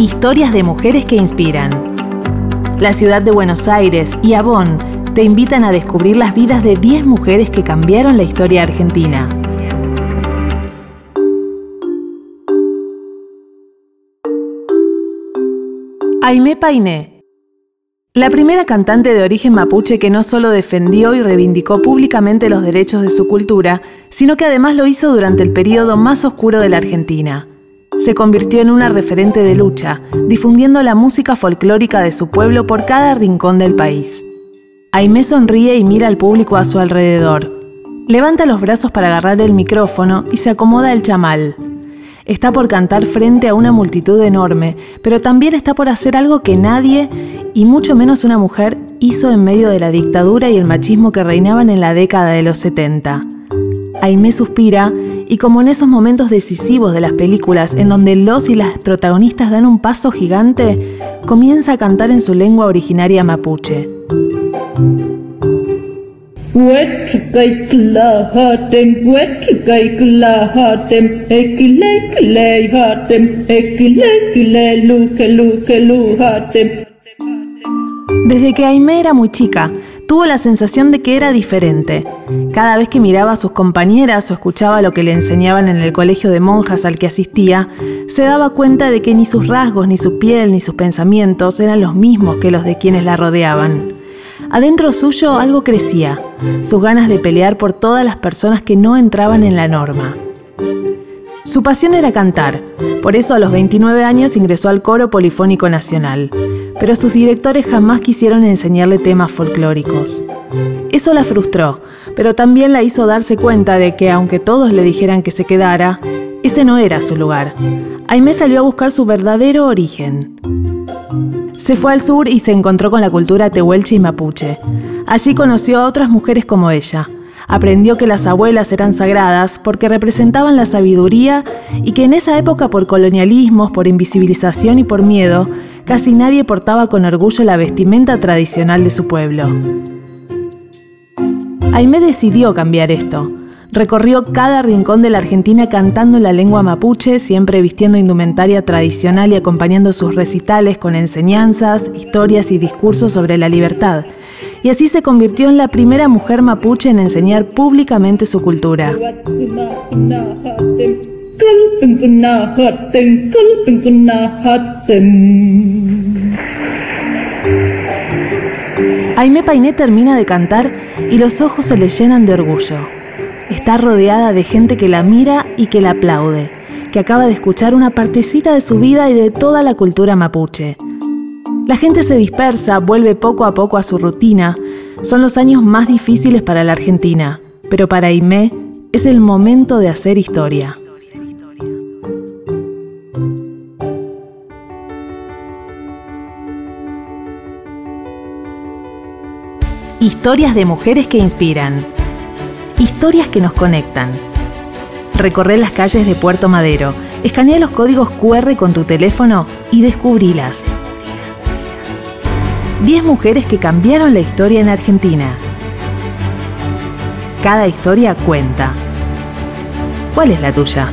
Historias de mujeres que inspiran. La ciudad de Buenos Aires y Avon te invitan a descubrir las vidas de 10 mujeres que cambiaron la historia argentina. Aimé Painé. La primera cantante de origen mapuche que no solo defendió y reivindicó públicamente los derechos de su cultura, sino que además lo hizo durante el periodo más oscuro de la Argentina. Se convirtió en una referente de lucha, difundiendo la música folclórica de su pueblo por cada rincón del país. Aimé sonríe y mira al público a su alrededor. Levanta los brazos para agarrar el micrófono y se acomoda el chamal. Está por cantar frente a una multitud enorme, pero también está por hacer algo que nadie, y mucho menos una mujer, hizo en medio de la dictadura y el machismo que reinaban en la década de los 70. Aimé suspira y como en esos momentos decisivos de las películas en donde los y las protagonistas dan un paso gigante, comienza a cantar en su lengua originaria mapuche. Desde que Aime era muy chica, tuvo la sensación de que era diferente. Cada vez que miraba a sus compañeras o escuchaba lo que le enseñaban en el colegio de monjas al que asistía, se daba cuenta de que ni sus rasgos, ni su piel, ni sus pensamientos eran los mismos que los de quienes la rodeaban. Adentro suyo algo crecía, sus ganas de pelear por todas las personas que no entraban en la norma. Su pasión era cantar, por eso a los 29 años ingresó al Coro Polifónico Nacional, pero sus directores jamás quisieron enseñarle temas folclóricos. Eso la frustró, pero también la hizo darse cuenta de que aunque todos le dijeran que se quedara, ese no era su lugar. Aimé salió a buscar su verdadero origen. Se fue al sur y se encontró con la cultura tehuelche y mapuche. Allí conoció a otras mujeres como ella. Aprendió que las abuelas eran sagradas porque representaban la sabiduría y que en esa época por colonialismos, por invisibilización y por miedo, casi nadie portaba con orgullo la vestimenta tradicional de su pueblo. Aimé decidió cambiar esto. Recorrió cada rincón de la Argentina cantando la lengua mapuche, siempre vistiendo indumentaria tradicional y acompañando sus recitales con enseñanzas, historias y discursos sobre la libertad. Y así se convirtió en la primera mujer mapuche en enseñar públicamente su cultura. Aime Painé termina de cantar y los ojos se le llenan de orgullo. Está rodeada de gente que la mira y que la aplaude, que acaba de escuchar una partecita de su vida y de toda la cultura mapuche. La gente se dispersa, vuelve poco a poco a su rutina. Son los años más difíciles para la Argentina, pero para Aimé es el momento de hacer historia. Historias de mujeres que inspiran historias que nos conectan. Recorre las calles de Puerto Madero, escanea los códigos QR con tu teléfono y descubrilas. 10 mujeres que cambiaron la historia en Argentina. Cada historia cuenta. ¿Cuál es la tuya?